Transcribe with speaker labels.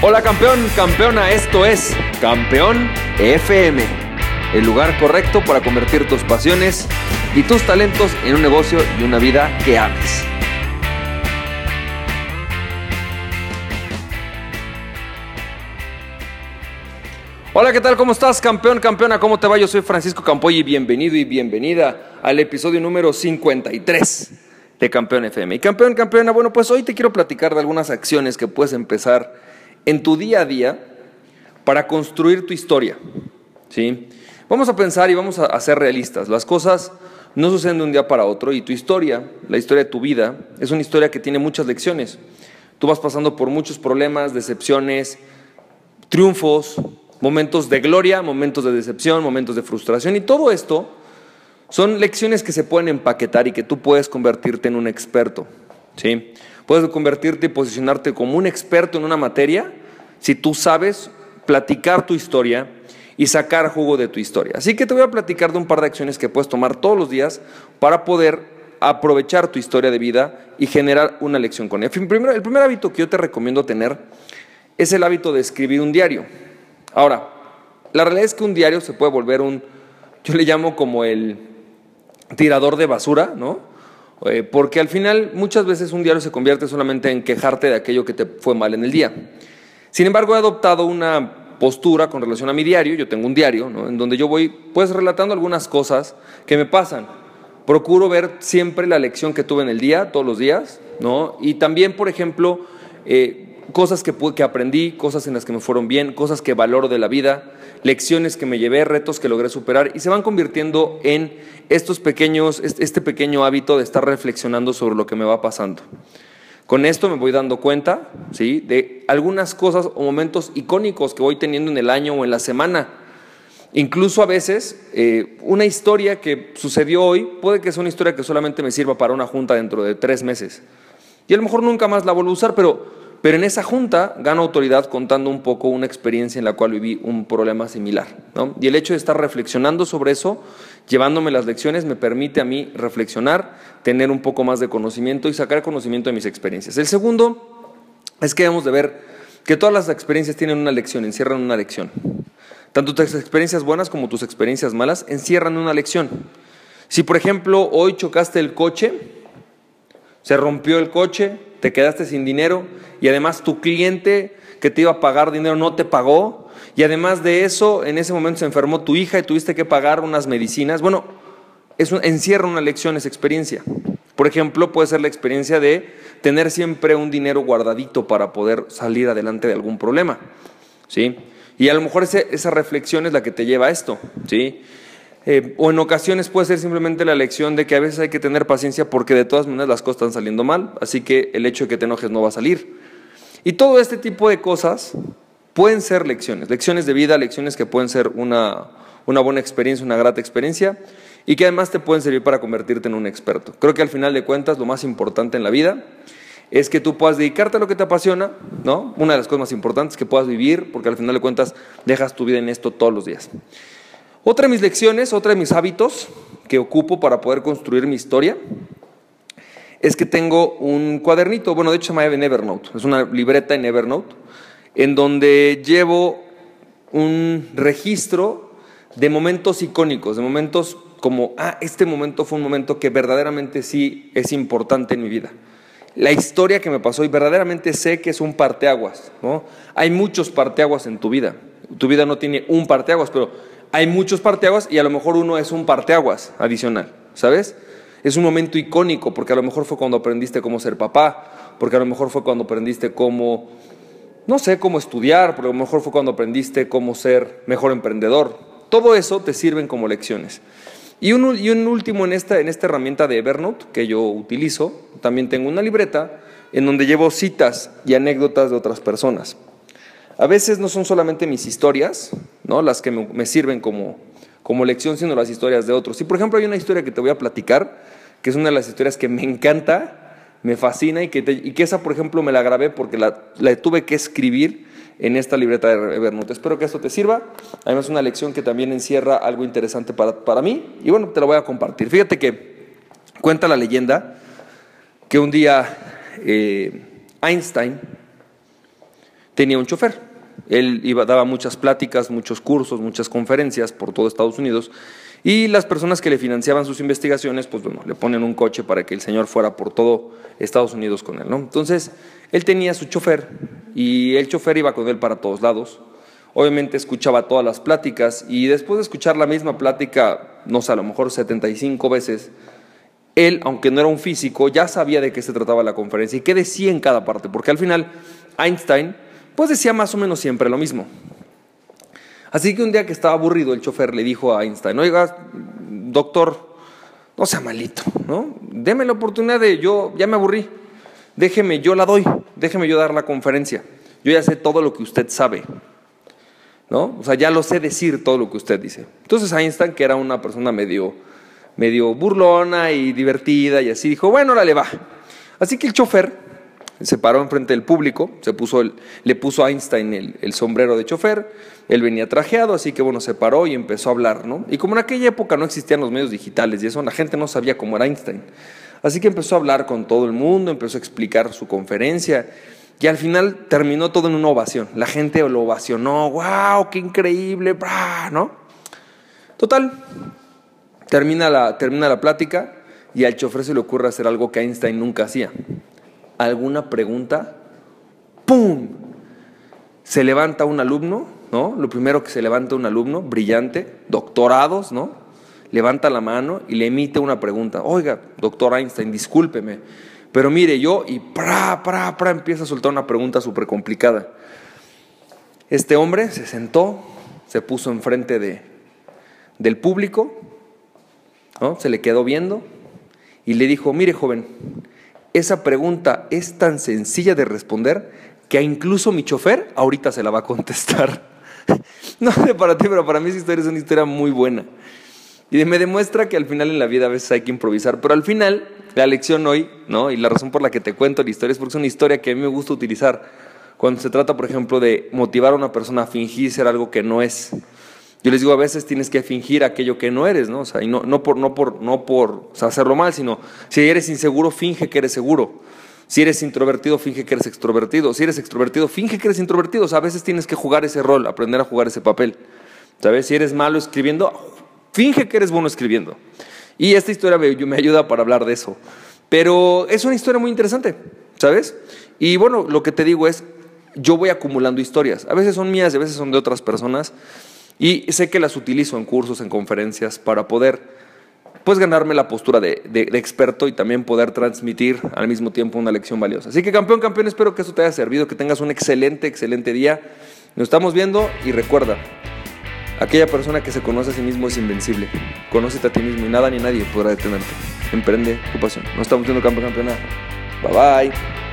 Speaker 1: Hola campeón, campeona, esto es Campeón FM, el lugar correcto para convertir tus pasiones y tus talentos en un negocio y una vida que ames. Hola, ¿qué tal? ¿Cómo estás, campeón, campeona? ¿Cómo te va? Yo soy Francisco Campoy y bienvenido y bienvenida al episodio número 53 de Campeón FM. Y campeón, campeona, bueno, pues hoy te quiero platicar de algunas acciones que puedes empezar en tu día a día para construir tu historia. ¿sí? Vamos a pensar y vamos a ser realistas. Las cosas no suceden de un día para otro y tu historia, la historia de tu vida, es una historia que tiene muchas lecciones. Tú vas pasando por muchos problemas, decepciones, triunfos, momentos de gloria, momentos de decepción, momentos de frustración y todo esto son lecciones que se pueden empaquetar y que tú puedes convertirte en un experto. ¿sí? Puedes convertirte y posicionarte como un experto en una materia si tú sabes platicar tu historia y sacar jugo de tu historia. Así que te voy a platicar de un par de acciones que puedes tomar todos los días para poder aprovechar tu historia de vida y generar una lección con ella. El primer, hábito que yo te recomiendo tener es el hábito de escribir un diario. Ahora, la realidad es que un diario se puede volver un, yo le llamo como el tirador de basura, ¿no? Eh, porque al final muchas veces un diario se convierte solamente en quejarte de aquello que te fue mal en el día. Sin embargo, he adoptado una postura con relación a mi diario, yo tengo un diario, ¿no? en donde yo voy pues relatando algunas cosas que me pasan. Procuro ver siempre la lección que tuve en el día, todos los días, ¿no? Y también, por ejemplo, eh, cosas que, que aprendí, cosas en las que me fueron bien, cosas que valoro de la vida, lecciones que me llevé, retos que logré superar y se van convirtiendo en estos pequeños, este pequeño hábito de estar reflexionando sobre lo que me va pasando. Con esto me voy dando cuenta ¿sí? de algunas cosas o momentos icónicos que voy teniendo en el año o en la semana. Incluso a veces eh, una historia que sucedió hoy puede que sea una historia que solamente me sirva para una junta dentro de tres meses. Y a lo mejor nunca más la vuelvo a usar, pero pero en esa junta gano autoridad contando un poco una experiencia en la cual viví un problema similar. Y el hecho de estar reflexionando sobre eso, llevándome las lecciones, me permite a mí reflexionar, tener un poco más de conocimiento y sacar conocimiento de mis experiencias. El segundo es que debemos de ver que todas las experiencias tienen una lección, encierran una lección. Tanto tus experiencias buenas como tus experiencias malas encierran una lección. Si por ejemplo hoy chocaste el coche, se rompió el coche, te quedaste sin dinero y además tu cliente que te iba a pagar dinero no te pagó y además de eso en ese momento se enfermó tu hija y tuviste que pagar unas medicinas. Bueno, eso encierra una lección esa experiencia. Por ejemplo, puede ser la experiencia de tener siempre un dinero guardadito para poder salir adelante de algún problema. ¿Sí? Y a lo mejor esa reflexión es la que te lleva a esto. ¿Sí? Eh, o en ocasiones puede ser simplemente la lección de que a veces hay que tener paciencia porque de todas maneras las cosas están saliendo mal, así que el hecho de que te enojes no va a salir. Y todo este tipo de cosas pueden ser lecciones, lecciones de vida, lecciones que pueden ser una, una buena experiencia, una grata experiencia y que además te pueden servir para convertirte en un experto. Creo que al final de cuentas lo más importante en la vida es que tú puedas dedicarte a lo que te apasiona, ¿no? Una de las cosas más importantes que puedas vivir, porque al final de cuentas dejas tu vida en esto todos los días. Otra de mis lecciones, otra de mis hábitos que ocupo para poder construir mi historia es que tengo un cuadernito, bueno, de hecho se llama Evernote, es una libreta en Evernote, en donde llevo un registro de momentos icónicos, de momentos como, ah, este momento fue un momento que verdaderamente sí es importante en mi vida. La historia que me pasó y verdaderamente sé que es un parteaguas, ¿no? Hay muchos parteaguas en tu vida. Tu vida no tiene un parteaguas, pero hay muchos parteaguas y a lo mejor uno es un parteaguas adicional, ¿sabes? Es un momento icónico porque a lo mejor fue cuando aprendiste cómo ser papá, porque a lo mejor fue cuando aprendiste cómo, no sé, cómo estudiar, porque a lo mejor fue cuando aprendiste cómo ser mejor emprendedor. Todo eso te sirven como lecciones. Y un, último en esta, en esta herramienta de Evernote que yo utilizo, también tengo una libreta en donde llevo citas y anécdotas de otras personas. A veces no son solamente mis historias, ¿no? las que me, sirven como, como lección, sino las historias de otros. Y por ejemplo hay una historia que te voy a platicar, que es una de las historias que me encanta, me fascina y que, y que esa, por ejemplo, me la grabé porque la, la, tuve que escribir en esta libreta de Evernote. Espero que esto te sirva. Además, es una lección que también encierra algo interesante para, para mí y bueno, te la voy a compartir. Fíjate que cuenta la leyenda que un día eh, Einstein tenía un chofer. Él iba, daba muchas pláticas, muchos cursos, muchas conferencias por todo Estados Unidos y las personas que le financiaban sus investigaciones, pues bueno, le ponen un coche para que el señor fuera por todo Estados Unidos con él, ¿no? Entonces, él tenía su chofer y el chofer iba con él para todos lados. Obviamente escuchaba todas las pláticas y después de escuchar la misma plática, no sé, a lo mejor 75 veces, él, aunque no era un físico, ya sabía de qué se trataba la conferencia y qué decía en cada parte, porque al final Einstein, pues decía más o menos siempre lo mismo. Así que un día que estaba aburrido, el chofer le dijo a Einstein, oiga, doctor, no sea malito, ¿no? Deme la oportunidad de, yo ya me aburrí, déjeme, yo la doy, déjeme yo dar la conferencia. Yo ya sé todo lo que usted sabe, ¿no? O sea, ya lo sé decir todo lo que usted dice. Entonces Einstein, que era una persona medio, medio burlona y divertida y así, dijo, bueno, le va. Así que el chofer se paró enfrente del público, se puso le puso a Einstein el, sombrero de chofer, él venía trajeado, así que bueno, se paró y empezó a hablar, ¿no? Y como en aquella época no existían los medios digitales y eso, la gente no sabía cómo era Einstein. Así que empezó a hablar con todo el mundo, empezó a explicar su conferencia y al final terminó todo en una ovación. La gente lo ovacionó, wow, qué increíble, ¿no? Total, termina la, termina la plática y al chofer se le ocurre hacer algo que Einstein nunca hacía alguna pregunta, ¡pum! Se levanta un alumno, ¿no? Lo primero que se levanta un alumno, brillante, doctorados, ¿no? Levanta la mano y le emite una pregunta. Oiga, doctor Einstein, discúlpeme, pero mire yo, y pra, pra, pra, empieza a soltar una pregunta súper complicada. Este hombre se sentó, se puso enfrente de, del público, ¿no? se le quedó viendo y le dijo, mire joven, esa pregunta es tan sencilla de responder que incluso mi chofer ahorita se la va a contestar. no sé para ti, pero para mí esa historia es una historia muy buena. Y me demuestra que al final en la vida a veces hay que improvisar, pero al final la lección hoy, ¿no? Y la razón por la que te cuento la historia es porque es una historia que a mí me gusta utilizar cuando se trata, por ejemplo, de motivar a una persona a fingir ser algo que no es. Yo les digo, a veces tienes que fingir aquello que no eres, ¿no? O sea, y no, no por, no por, no por hacerlo mal, sino si eres inseguro, finge que eres seguro. Si eres introvertido, finge que eres extrovertido. Si eres extrovertido, finge que eres introvertido. O sea, a veces tienes que jugar ese rol, aprender a jugar ese papel. ¿Sabes? Si eres malo escribiendo, finge que eres bueno escribiendo. Y esta historia me, me ayuda para hablar de eso. Pero es una historia muy interesante, ¿sabes? Y bueno, lo que te digo es, yo voy acumulando historias. A veces son mías y a veces son de otras personas. Y sé que las utilizo en cursos, en conferencias, para poder pues ganarme la postura de, experto y también poder transmitir al mismo tiempo una lección valiosa. Así que campeón, campeón, espero que eso te haya servido, que tengas un excelente, excelente día. Nos estamos viendo y recuerda, aquella persona que se conoce a sí mismo es invencible. Conócete a ti mismo y nada ni nadie podrá detenerte. Emprende tu pasión. Nos estamos viendo campeón, campeona. Bye bye.